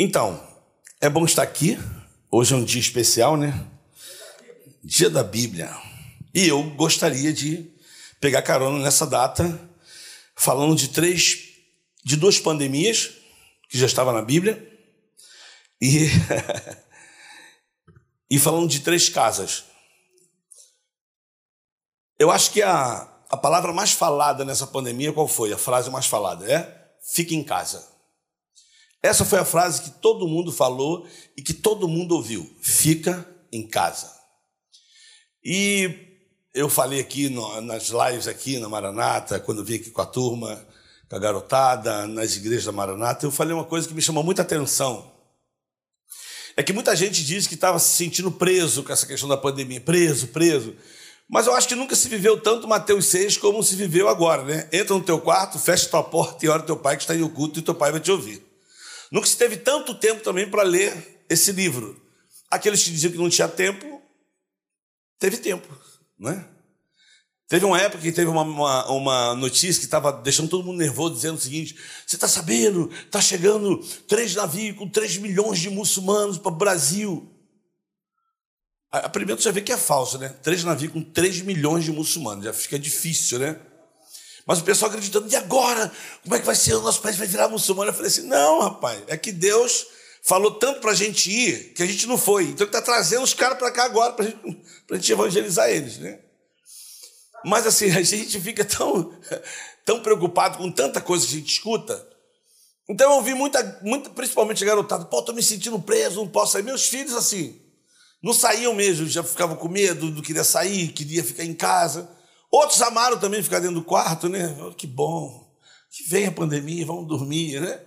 Então, é bom estar aqui. Hoje é um dia especial, né? Dia da Bíblia. E eu gostaria de pegar carona nessa data, falando de três, de duas pandemias que já estava na Bíblia e e falando de três casas. Eu acho que a, a palavra mais falada nessa pandemia qual foi? A frase mais falada é: fique em casa. Essa foi a frase que todo mundo falou e que todo mundo ouviu: fica em casa. E eu falei aqui no, nas lives aqui na Maranata, quando vim aqui com a turma, com a garotada, nas igrejas da Maranata, eu falei uma coisa que me chamou muita atenção. É que muita gente diz que estava se sentindo preso com essa questão da pandemia, preso, preso. Mas eu acho que nunca se viveu tanto Mateus 6 como se viveu agora, né? Entra no teu quarto, fecha tua porta e ora teu pai que está em oculto e teu pai vai te ouvir. Nunca se teve tanto tempo também para ler esse livro. Aqueles que diziam que não tinha tempo, teve tempo, né? Teve uma época que teve uma, uma, uma notícia que estava deixando todo mundo nervoso, dizendo o seguinte: você está sabendo, está chegando três navios com três milhões de muçulmanos para o Brasil. A, a primeiro você já vê que é falso, né? Três navios com três milhões de muçulmanos, já fica difícil, né? Mas o pessoal acreditando, e agora? Como é que vai ser? O nosso país vai virar muçulmano? Eu falei assim: não, rapaz, é que Deus falou tanto para a gente ir que a gente não foi. Então ele está trazendo os caras para cá agora para gente, a gente evangelizar eles, né? Mas assim, a gente fica tão, tão preocupado com tanta coisa que a gente escuta. Então eu ouvi muita, muita principalmente a garotada, pô, tô me sentindo preso, não posso sair. Meus filhos, assim, não saíam mesmo, já ficavam com medo, não queria sair, queria ficar em casa. Outros amaram também ficar dentro do quarto, né? Que bom, que vem a pandemia, vamos dormir, né?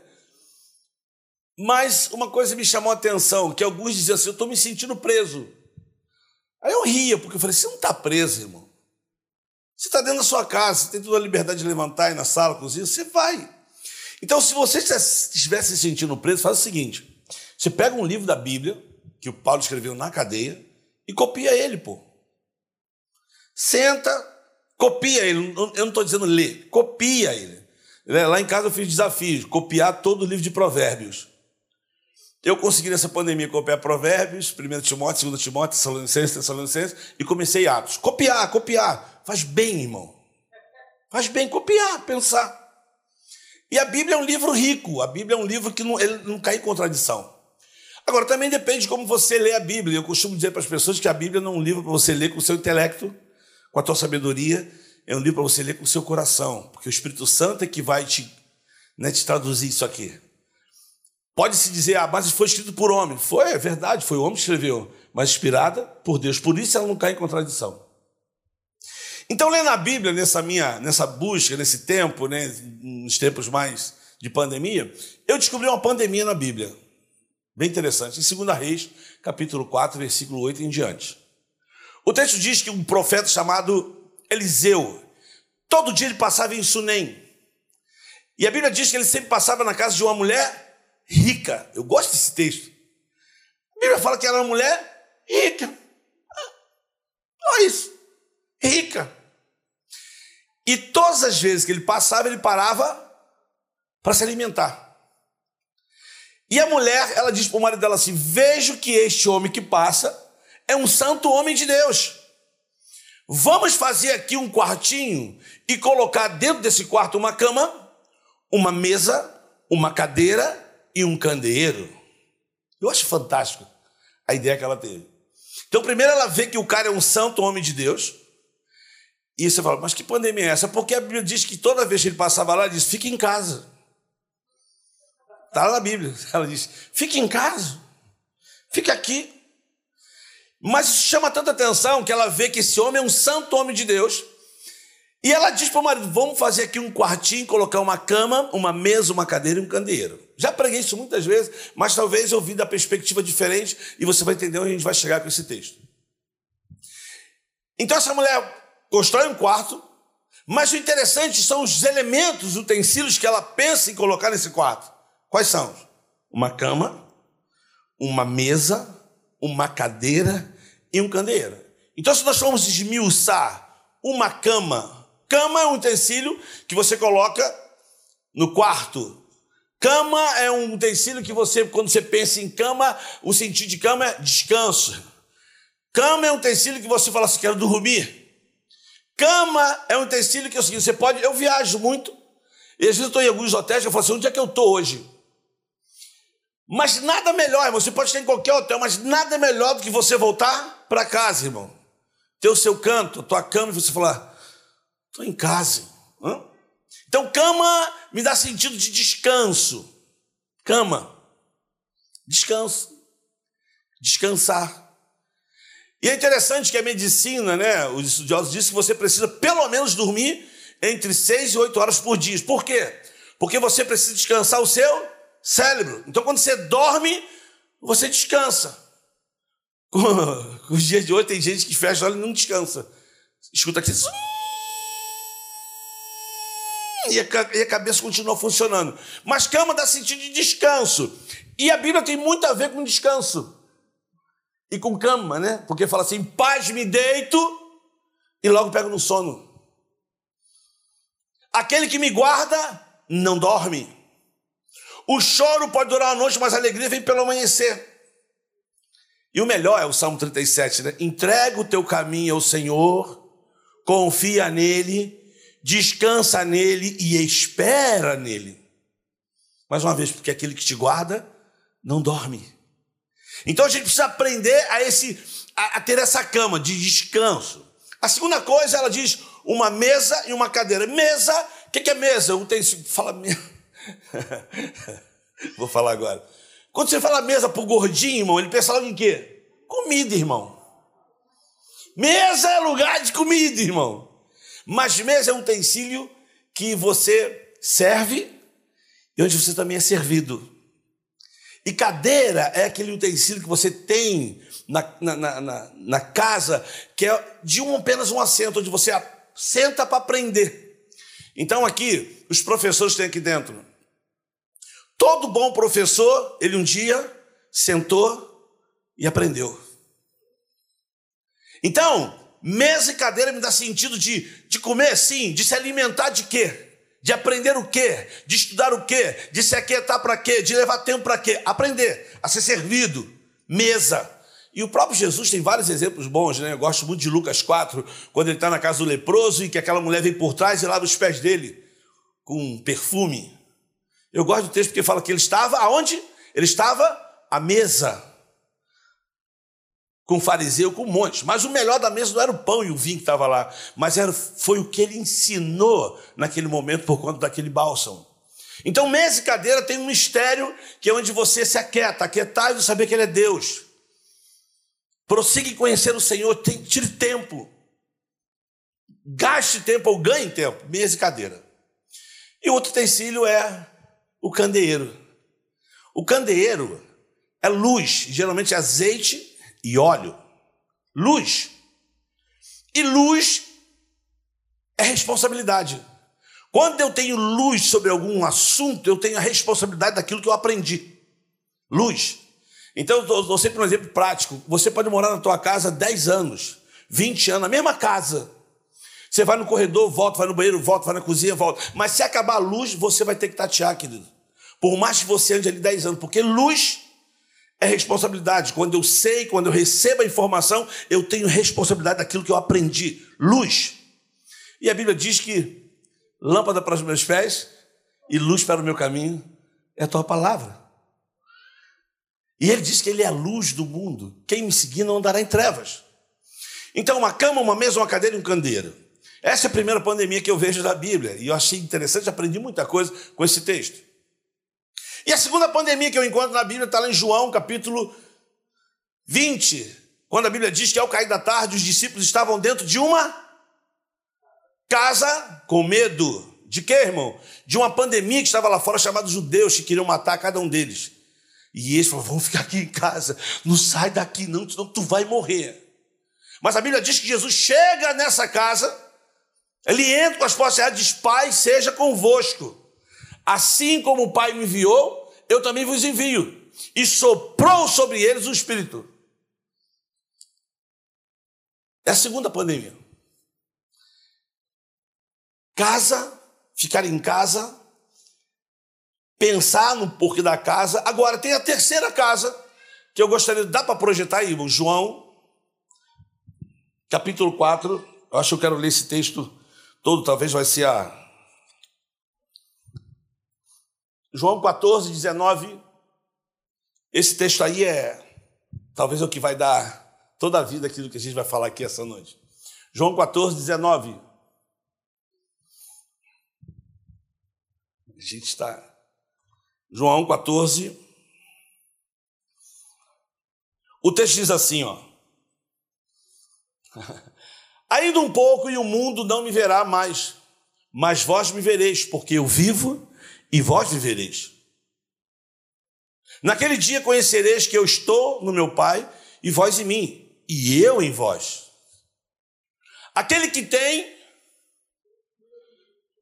Mas uma coisa me chamou a atenção, que alguns diziam assim, eu estou me sentindo preso. Aí eu ria, porque eu falei, você não está preso, irmão. Você está dentro da sua casa, você tem toda a liberdade de levantar e na sala, cozinha, você vai. Então, se você estivesse se sentindo preso, faz o seguinte: você pega um livro da Bíblia, que o Paulo escreveu na cadeia, e copia ele, pô. Senta, Copia ele, eu não estou dizendo ler, copia ele. Né, lá em casa eu fiz desafio, copiar todo o livro de provérbios. Eu consegui nessa pandemia copiar provérbios, 1 Timóteo, 2 Timóteo, Tessalonicenses, Tessalonicenses, e comecei Atos. Copiar, copiar. Faz bem, irmão. Faz bem copiar, pensar. E a Bíblia é um livro rico, a Bíblia é um livro que não, ele não cai em contradição. Agora, também depende de como você lê a Bíblia. Eu costumo dizer para as pessoas que a Bíblia não é um livro para você ler com o seu intelecto, com a tua sabedoria, é um livro para você ler com o seu coração, porque o Espírito Santo é que vai te, né, te traduzir isso aqui. Pode-se dizer, ah, mas foi escrito por homem. Foi, é verdade, foi o homem que escreveu, mas inspirada por Deus. Por isso ela não cai em contradição. Então, lendo a Bíblia nessa minha, nessa busca, nesse tempo, né, nos tempos mais de pandemia, eu descobri uma pandemia na Bíblia. Bem interessante. Em 2 Reis, capítulo 4, versículo 8 em diante. O texto diz que um profeta chamado Eliseu, todo dia ele passava em Sunem. E a Bíblia diz que ele sempre passava na casa de uma mulher rica. Eu gosto desse texto. A Bíblia fala que era uma mulher rica. Olha isso. Rica. E todas as vezes que ele passava, ele parava para se alimentar. E a mulher, ela diz para o marido dela assim: Vejo que este homem que passa é um santo homem de Deus. Vamos fazer aqui um quartinho e colocar dentro desse quarto uma cama, uma mesa, uma cadeira e um candeeiro. Eu acho fantástico a ideia que ela teve. Então, primeiro ela vê que o cara é um santo homem de Deus. E você fala, mas que pandemia é essa? Porque a Bíblia diz que toda vez que ele passava lá, ele diz: fique em casa. Está lá na Bíblia. Ela diz: fique em casa. Fique aqui. Mas isso chama tanta atenção que ela vê que esse homem é um santo homem de Deus. E ela diz para o marido: vamos fazer aqui um quartinho, colocar uma cama, uma mesa, uma cadeira e um candeeiro. Já preguei isso muitas vezes, mas talvez eu vi da perspectiva diferente e você vai entender onde a gente vai chegar com esse texto. Então essa mulher constrói um quarto, mas o interessante são os elementos, os utensílios que ela pensa em colocar nesse quarto. Quais são? Uma cama, uma mesa, uma cadeira e um candeeiro. Então, se nós formos esmiuçar uma cama, cama é um utensílio que você coloca no quarto Cama é um utensílio que você, quando você pensa em cama, o sentido de cama é descanso. Cama é um utensílio que você fala assim, quero dormir. Cama é um utensílio que é o seguinte, você pode, eu viajo muito, e às vezes eu estou em alguns hotéis, eu falo assim, onde é que eu estou hoje? Mas nada melhor, irmão, você pode estar em qualquer hotel, mas nada melhor do que você voltar para casa, irmão. Ter o seu canto, a tua cama, e você falar, estou em casa. Hã? Então, cama me dá sentido de descanso. Cama. Descanso. Descansar. E é interessante que a medicina, né, os estudiosos dizem que você precisa pelo menos dormir entre 6 e 8 horas por dia. Por quê? Porque você precisa descansar o seu cérebro. Então, quando você dorme, você descansa. Os dias de hoje, tem gente que fecha olho e não descansa. Escuta aqui e a cabeça continua funcionando. Mas cama dá sentido de descanso. E a Bíblia tem muito a ver com descanso. E com cama, né? Porque fala assim: paz me deito e logo pego no sono. Aquele que me guarda não dorme. O choro pode durar a noite, mas a alegria vem pelo amanhecer. E o melhor é o Salmo 37, né? Entrega o teu caminho ao Senhor, confia nele descansa nele e espera nele. Mais uma vez, porque aquele que te guarda não dorme. Então a gente precisa aprender a, esse, a, a ter essa cama de descanso. A segunda coisa, ela diz uma mesa e uma cadeira. Mesa, o que, que é mesa? Tenho, fala Vou falar agora. Quando você fala mesa pro gordinho, irmão, ele pensa logo em quê? Comida, irmão. Mesa é lugar de comida, irmão. Mas mesa é um utensílio que você serve e onde você também é servido. E cadeira é aquele utensílio que você tem na, na, na, na casa, que é de um, apenas um assento, onde você senta para aprender. Então aqui, os professores têm aqui dentro. Todo bom professor, ele um dia sentou e aprendeu. Então, Mesa e cadeira me dá sentido de, de comer, sim, de se alimentar de quê? De aprender o quê? De estudar o quê? De se aquietar para quê? De levar tempo para quê? Aprender, a ser servido. Mesa. E o próprio Jesus tem vários exemplos bons, né? Eu gosto muito de Lucas 4, quando ele está na casa do leproso e que aquela mulher vem por trás e lava os pés dele com perfume. Eu gosto do texto porque fala que ele estava aonde? Ele estava à mesa com o fariseu, com um monte. Mas o melhor da mesa não era o pão e o vinho que estava lá, mas era, foi o que ele ensinou naquele momento por conta daquele bálsamo. Então, mesa e cadeira tem um mistério que é onde você se aquieta, aquietar e saber que Ele é Deus. Prossiga em conhecer o Senhor, tem, tire tempo. Gaste tempo ou ganhe tempo, mesa e cadeira. E outro utensílio é o candeeiro. O candeeiro é luz, geralmente azeite e óleo. Luz. E luz é responsabilidade. Quando eu tenho luz sobre algum assunto, eu tenho a responsabilidade daquilo que eu aprendi. Luz. Então, eu dou sempre um exemplo prático. Você pode morar na tua casa 10 anos, 20 anos, na mesma casa. Você vai no corredor, volta, vai no banheiro, volta, vai na cozinha, volta. Mas se acabar a luz, você vai ter que tatear, querido. Por mais que você ande ali 10 anos, porque luz é responsabilidade. Quando eu sei, quando eu recebo a informação, eu tenho responsabilidade daquilo que eu aprendi. Luz. E a Bíblia diz que lâmpada para os meus pés e luz para o meu caminho é a tua palavra. E ele diz que ele é a luz do mundo. Quem me seguir não andará em trevas. Então, uma cama, uma mesa, uma cadeira e um candeeiro. Essa é a primeira pandemia que eu vejo da Bíblia. E eu achei interessante, aprendi muita coisa com esse texto. E a segunda pandemia que eu encontro na Bíblia está lá em João, capítulo 20, quando a Bíblia diz que ao cair da tarde os discípulos estavam dentro de uma casa com medo. De quê, irmão? De uma pandemia que estava lá fora chamada judeus que queriam matar cada um deles. E eles falaram: vamos ficar aqui em casa, não sai daqui, não, senão tu vai morrer. Mas a Bíblia diz que Jesus chega nessa casa, ele entra com as portas e diz: Pai, seja convosco. Assim como o Pai me enviou, eu também vos envio. E soprou sobre eles o Espírito. É a segunda pandemia. Casa, ficar em casa, pensar no porquê da casa. Agora, tem a terceira casa, que eu gostaria, dá para projetar aí, João, capítulo 4. Eu acho que eu quero ler esse texto todo, talvez vai ser a. João 14, 19. Esse texto aí é talvez é o que vai dar toda a vida aquilo que a gente vai falar aqui essa noite. João 14, 19. A gente está. João 14. O texto diz assim, ó. Ainda um pouco e o mundo não me verá mais, mas vós me vereis, porque eu vivo e vós vivereis. Naquele dia conhecereis que eu estou no meu Pai e vós em mim, e eu em vós. Aquele que tem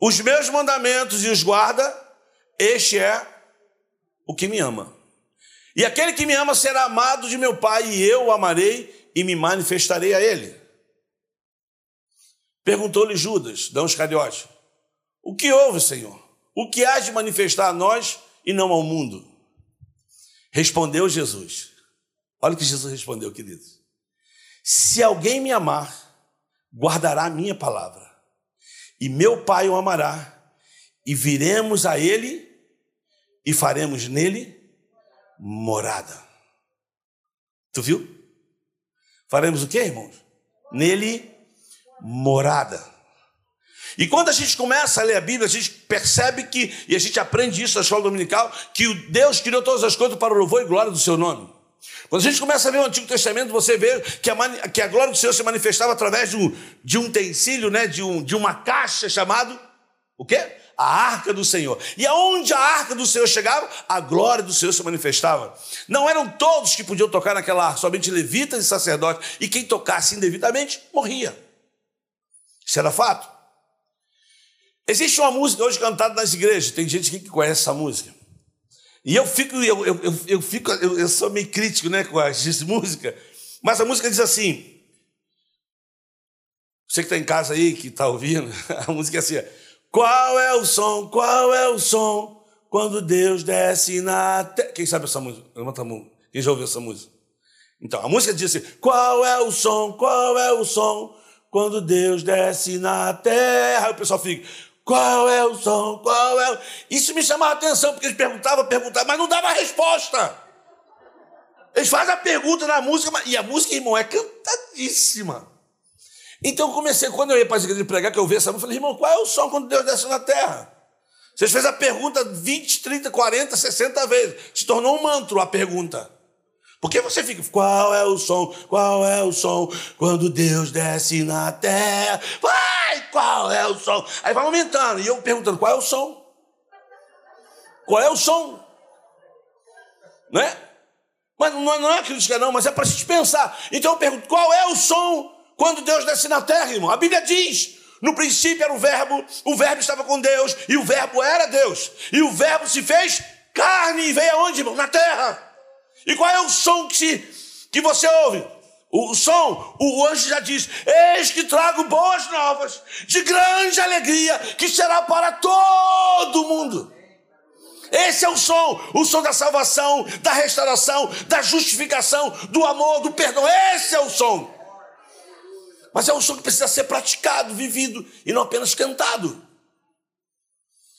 os meus mandamentos e os guarda, este é o que me ama. E aquele que me ama será amado de meu Pai, e eu o amarei e me manifestarei a ele. Perguntou-lhe Judas, Dão Iscariote, o que houve, Senhor? O que há de manifestar a nós e não ao mundo? Respondeu Jesus. Olha o que Jesus respondeu, queridos. Se alguém me amar, guardará a minha palavra, e meu Pai o amará, e viremos a ele e faremos nele morada. Tu viu? Faremos o que, irmãos? Nele morada. E quando a gente começa a ler a Bíblia, a gente percebe que, e a gente aprende isso na escola dominical, que o Deus criou todas as coisas para o louvor e glória do seu nome. Quando a gente começa a ver o Antigo Testamento, você vê que a, que a glória do Senhor se manifestava através de um, de um utensílio, né, de, um, de uma caixa chamado o quê? A arca do Senhor. E aonde a arca do Senhor chegava, a glória do Senhor se manifestava. Não eram todos que podiam tocar naquela arca, somente levitas e sacerdotes. E quem tocasse indevidamente morria. Isso era fato. Existe uma música hoje cantada nas igrejas, tem gente que conhece essa música. E eu fico, eu, eu, eu, eu fico, eu, eu, sou meio crítico né, com essa música, mas a música diz assim. Você que está em casa aí, que está ouvindo, a música é assim: Qual é o som, qual é o som, quando Deus desce na terra. Quem sabe essa música? Levanta a mão. Quem já ouviu essa música? Então, a música diz assim: Qual é o som, qual é o som, quando Deus desce na terra? Aí o pessoal fica: qual é o som? Qual é o... Isso me chamava a atenção, porque eles perguntavam, perguntavam, mas não dava resposta. Eles fazem a pergunta na música, e a música, irmão, é cantadíssima. Então eu comecei, quando eu ia para as igrejas pregar, que eu vi essa música, eu falei, irmão, qual é o som quando Deus desce na terra? Vocês fez a pergunta 20, 30, 40, 60 vezes. Se tornou um mantra a pergunta. Por que você fica, qual é o som, qual é o som, quando Deus desce na terra? Vai, qual é o som? Aí vai aumentando, e eu perguntando, qual é o som? Qual é o som? Né? Mas não é crítica não, mas é para se pensar. Então eu pergunto, qual é o som quando Deus desce na terra, irmão? A Bíblia diz, no princípio era o verbo, o verbo estava com Deus, e o verbo era Deus. E o verbo se fez carne e veio aonde, irmão? Na terra. E qual é o som que, se, que você ouve? O, o som, o anjo já diz: Eis que trago boas novas, de grande alegria, que será para todo mundo. Esse é o som, o som da salvação, da restauração, da justificação, do amor, do perdão. Esse é o som. Mas é um som que precisa ser praticado, vivido e não apenas cantado.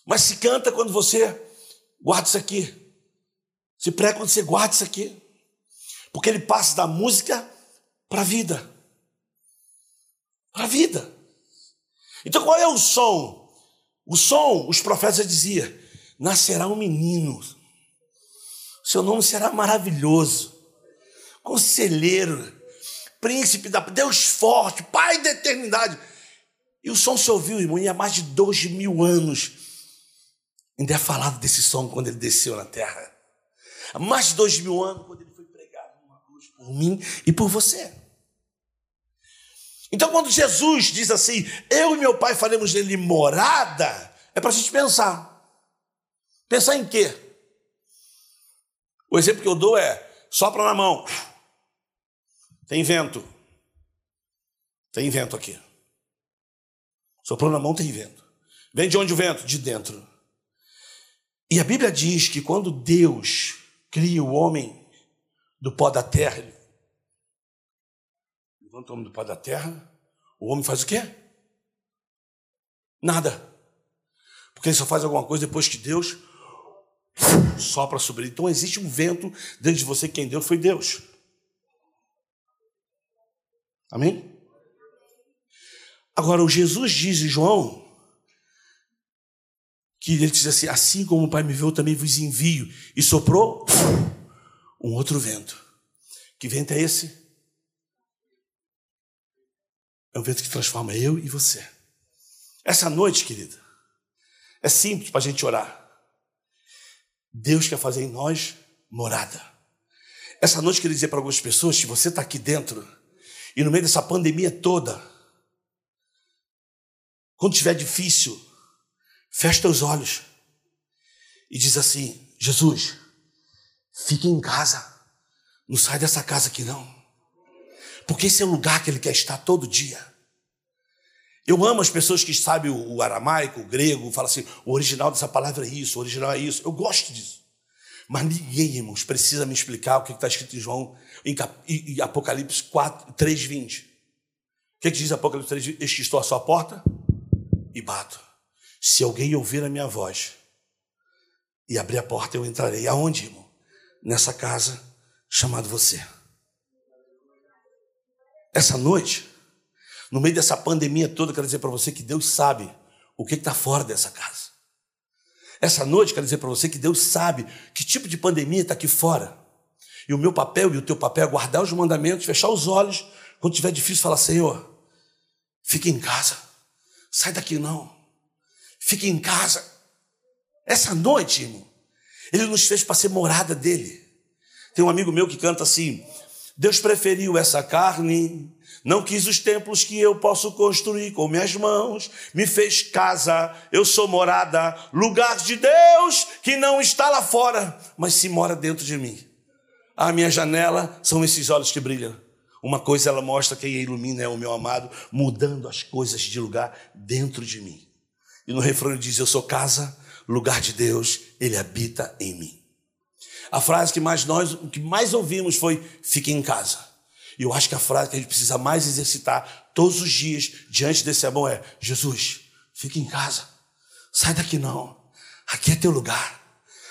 Mas se canta quando você guarda isso aqui. Se prega quando você guarda isso aqui. Porque ele passa da música para a vida. Para a vida. Então qual é o som? O som, os profetas diziam: nascerá um menino. Seu nome será maravilhoso. Conselheiro, príncipe da Deus forte, Pai da eternidade. E o som se ouviu, irmão, e há mais de dois mil anos. Ainda é falado desse som quando ele desceu na terra há mais de dois mil anos, quando ele foi pregado numa cruz por mim e por você. Então, quando Jesus diz assim, eu e meu pai faremos nele morada, é para a gente pensar. Pensar em quê? O exemplo que eu dou é: sopra na mão. Tem vento. Tem vento aqui. Soprou na mão, tem vento. Vem de onde o vento? De dentro. E a Bíblia diz que quando Deus cria o homem do pó da terra, ele levanta o homem do pó da terra, o homem faz o quê? Nada. Porque ele só faz alguma coisa depois que Deus sopra sobre ele. Então existe um vento dentro de você, quem deu foi Deus. Amém? Agora, o Jesus diz em João que ele diz assim: Assim como o Pai me viu, também vos envio. E soprou um outro vento. Que vento é esse? É um vento que transforma eu e você. Essa noite, querida, é simples para a gente orar. Deus quer fazer em nós morada. Essa noite, queria dizer para algumas pessoas: se você está aqui dentro e no meio dessa pandemia toda, quando estiver difícil, fecha os olhos e diz assim: Jesus, fique em casa, não sai dessa casa aqui não, porque esse é o lugar que Ele quer estar todo dia. Eu amo as pessoas que sabem o aramaico, o grego, falam assim: o original dessa palavra é isso, o original é isso. Eu gosto disso. Mas ninguém, irmãos, precisa me explicar o que está escrito em João, em, Apocalipse 4, 3, 20. O que, que diz Apocalipse 3, 20? Este estou à sua porta e bato. Se alguém ouvir a minha voz e abrir a porta, eu entrarei. Aonde, irmão? Nessa casa chamada você. Essa noite, no meio dessa pandemia toda, quero dizer para você que Deus sabe o que está fora dessa casa. Essa noite, quero dizer para você que Deus sabe que tipo de pandemia está aqui fora. E o meu papel e o teu papel é guardar os mandamentos, fechar os olhos. Quando tiver difícil, falar: Senhor, fique em casa. Sai daqui não. Fique em casa. Essa noite, irmão, ele nos fez para ser morada dele. Tem um amigo meu que canta assim: Deus preferiu essa carne, não quis os templos que eu posso construir com minhas mãos, me fez casa, eu sou morada, lugar de Deus que não está lá fora, mas se mora dentro de mim. A minha janela são esses olhos que brilham. Uma coisa ela mostra quem ilumina é o meu amado, mudando as coisas de lugar dentro de mim. E no refrão diz: Eu sou casa, lugar de Deus, ele habita em mim. A frase que mais nós, que mais ouvimos foi: Fique em casa. E eu acho que a frase que a gente precisa mais exercitar todos os dias diante desse amor é: Jesus, fique em casa. Sai daqui não. Aqui é teu lugar.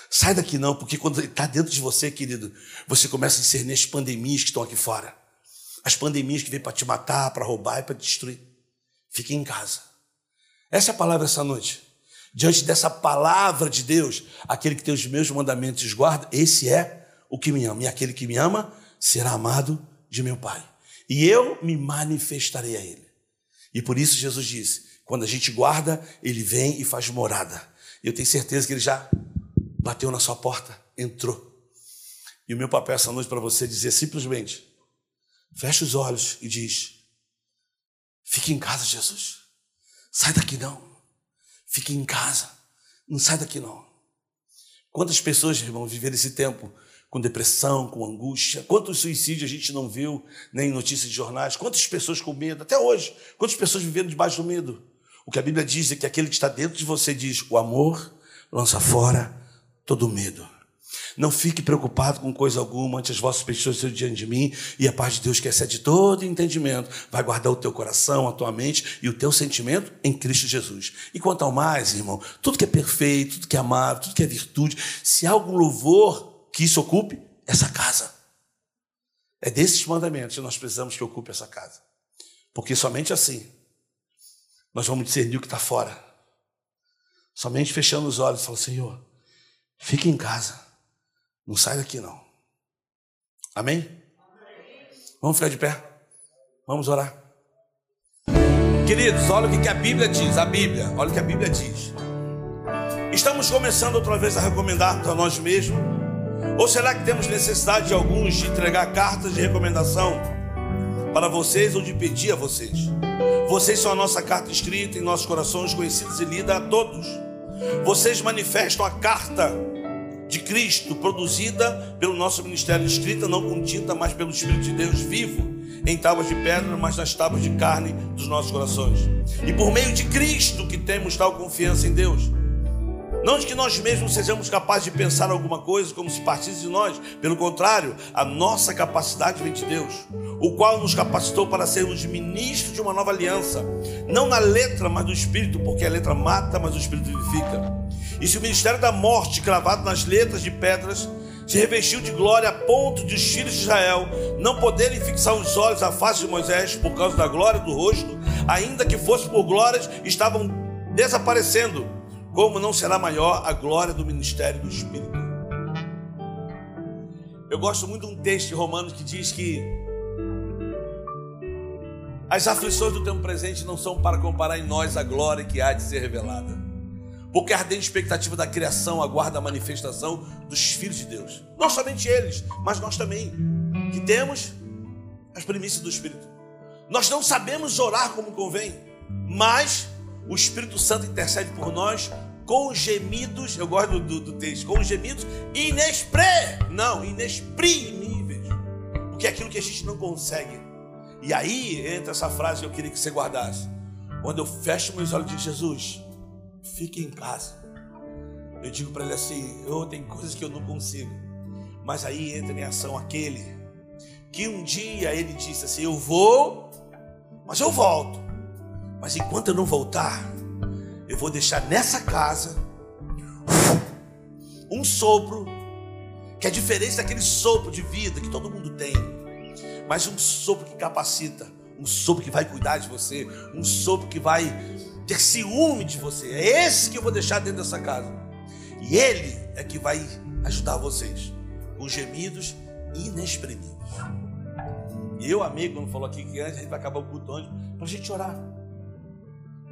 Sai daqui não, porque quando ele está dentro de você, querido, você começa a discernir as pandemias que estão aqui fora. As pandemias que vêm para te matar, para roubar e para te destruir. Fique em casa. Essa é a palavra essa noite. Diante dessa palavra de Deus, aquele que tem os meus mandamentos guarda, esse é o que me ama. E aquele que me ama será amado de meu Pai. E eu me manifestarei a ele. E por isso Jesus disse: quando a gente guarda, ele vem e faz morada. E eu tenho certeza que ele já bateu na sua porta, entrou. E o meu papel essa noite para você é dizer simplesmente: fecha os olhos e diz: fique em casa, Jesus. Sai daqui não. Fique em casa. Não sai daqui não. Quantas pessoas, irmão, viveram esse tempo com depressão, com angústia? Quantos suicídios a gente não viu nem em notícias de jornais? Quantas pessoas com medo? Até hoje. Quantas pessoas vivendo debaixo do medo? O que a Bíblia diz é que aquele que está dentro de você diz: o amor lança fora todo medo. Não fique preocupado com coisa alguma ante as vossas petições diante de mim, e a paz de Deus que excede todo entendimento vai guardar o teu coração, a tua mente e o teu sentimento em Cristo Jesus. E quanto ao mais, irmão, tudo que é perfeito, tudo que é amável, tudo que é virtude, se há algum louvor que isso ocupe, essa casa. É desses mandamentos que nós precisamos que ocupe essa casa. Porque somente assim nós vamos discernir o que está fora. Somente fechando os olhos falando, Senhor, fique em casa. Não sai daqui, não. Amém? Vamos ficar de pé. Vamos orar. Queridos, olha o que a Bíblia diz. A Bíblia, olha o que a Bíblia diz. Estamos começando outra vez a recomendar para nós mesmos? Ou será que temos necessidade de alguns de entregar cartas de recomendação para vocês ou de pedir a vocês? Vocês são a nossa carta escrita em nossos corações, conhecidos e lida a todos. Vocês manifestam a carta de Cristo, produzida pelo nosso ministério, escrita não com tinta, mas pelo Espírito de Deus vivo, em tábuas de pedra, mas nas tábuas de carne dos nossos corações. E por meio de Cristo que temos tal confiança em Deus. Não de que nós mesmos sejamos capazes de pensar alguma coisa como se partisse de nós. Pelo contrário, a nossa capacidade vem de Deus, o qual nos capacitou para sermos ministros de uma nova aliança. Não na letra, mas no espírito, porque a letra mata, mas o espírito vivifica. E se o ministério da morte, cravado nas letras de pedras, se revestiu de glória a ponto de os filhos de Israel não poderem fixar os olhos à face de Moisés por causa da glória do rosto, ainda que fosse por glórias, estavam desaparecendo como não será maior a glória do ministério do Espírito? Eu gosto muito de um texto de Romanos que diz que as aflições do tempo presente não são para comparar em nós a glória que há de ser revelada. Porque a ardente expectativa da criação aguarda a manifestação dos filhos de Deus. Não somente eles, mas nós também, que temos as primícias do Espírito. Nós não sabemos orar como convém, mas o Espírito Santo intercede por nós com gemidos, eu gosto do, do, texto, com gemidos inexpre, não, inexprimíveis. Porque é aquilo que a gente não consegue. E aí entra essa frase que eu queria que você guardasse. Quando eu fecho meus olhos e digo, Jesus, fique em casa. Eu digo para ele assim, eu tem coisas que eu não consigo. Mas aí entra em ação aquele que um dia ele disse assim, eu vou, mas eu volto. Mas enquanto eu não voltar, eu vou deixar nessa casa um sopro que é diferente daquele sopro de vida que todo mundo tem, mas um sopro que capacita, um sopro que vai cuidar de você, um sopro que vai ter ciúme de você. É esse que eu vou deixar dentro dessa casa. E ele é que vai ajudar vocês com gemidos inexprimíveis. E eu amei quando falou aqui que antes a gente vai acabar o culto antes para a gente orar.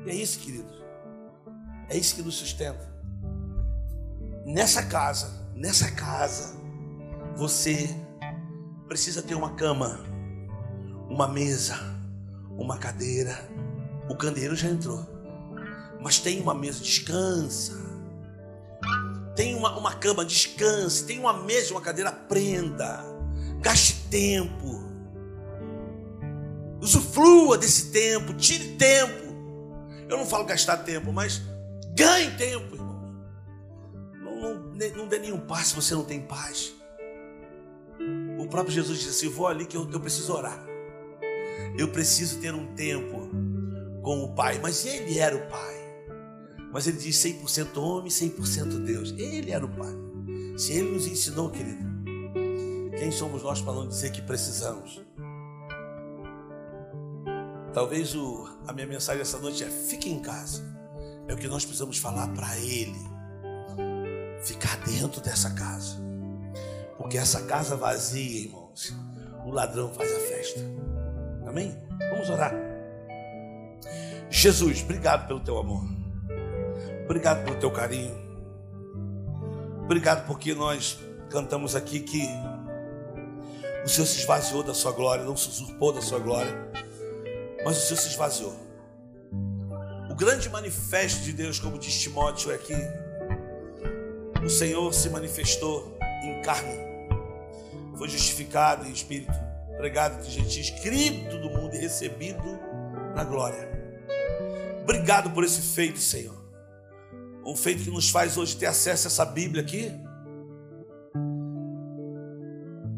E é isso, queridos. É isso que nos sustenta. Nessa casa, nessa casa, você precisa ter uma cama, uma mesa, uma cadeira. O candeeiro já entrou, mas tem uma mesa, descansa. Tem uma, uma cama, descanse. Tem uma mesa, uma cadeira, aprenda. Gaste tempo. Usufrua desse tempo, tire tempo eu não falo gastar tempo, mas ganhe tempo, irmãos. Não, não, não dê nenhum passo se você não tem paz. O próprio Jesus disse assim: vou ali que eu, eu preciso orar. Eu preciso ter um tempo com o Pai. Mas ele era o Pai. Mas ele diz 100% homem, 100% Deus. Ele era o Pai. Se ele nos ensinou, querido, quem somos nós para não dizer que precisamos? Talvez o, a minha mensagem essa noite é: fique em casa. É o que nós precisamos falar para Ele. Ficar dentro dessa casa. Porque essa casa vazia, irmãos, o ladrão faz a festa. Amém? Vamos orar. Jesus, obrigado pelo teu amor. Obrigado pelo teu carinho. Obrigado porque nós cantamos aqui que o Senhor se esvaziou da sua glória, não se usurpou da sua glória mas o Senhor se esvaziou. O grande manifesto de Deus, como diz Timóteo, é que o Senhor se manifestou em carne, foi justificado em espírito, pregado entre gentis, crido do mundo e recebido na glória. Obrigado por esse feito, Senhor. Um feito que nos faz hoje ter acesso a essa Bíblia aqui.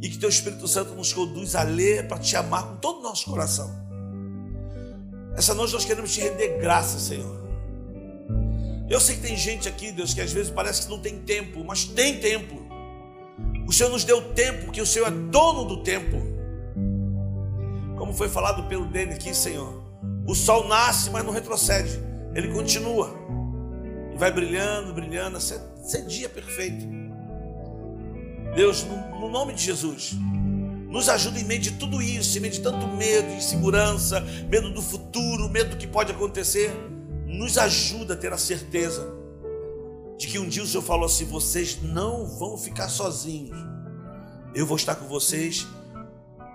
E que Teu Espírito Santo nos conduz a ler para te amar com todo o nosso coração. Essa noite nós queremos te render graça, Senhor. Eu sei que tem gente aqui, Deus, que às vezes parece que não tem tempo, mas tem tempo. O Senhor nos deu tempo, que o Senhor é dono do tempo. Como foi falado pelo Dene aqui, Senhor. O sol nasce, mas não retrocede. Ele continua. Vai brilhando, brilhando, até dia perfeito. Deus, no nome de Jesus. Nos ajuda em meio de tudo isso, em meio de tanto medo, insegurança, medo do futuro, medo do que pode acontecer. Nos ajuda a ter a certeza de que um dia o Senhor falou assim: vocês não vão ficar sozinhos. Eu vou estar com vocês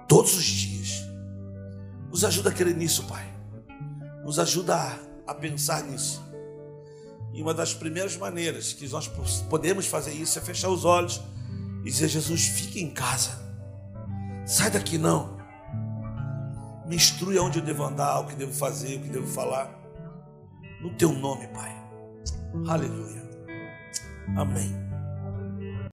todos os dias. Nos ajuda a crer nisso, Pai. Nos ajuda a pensar nisso. E uma das primeiras maneiras que nós podemos fazer isso é fechar os olhos e dizer: Jesus, fique em casa. Sai daqui não. Me instrui aonde eu devo andar, o que devo fazer, o que devo falar. No teu nome, Pai. Aleluia. Amém.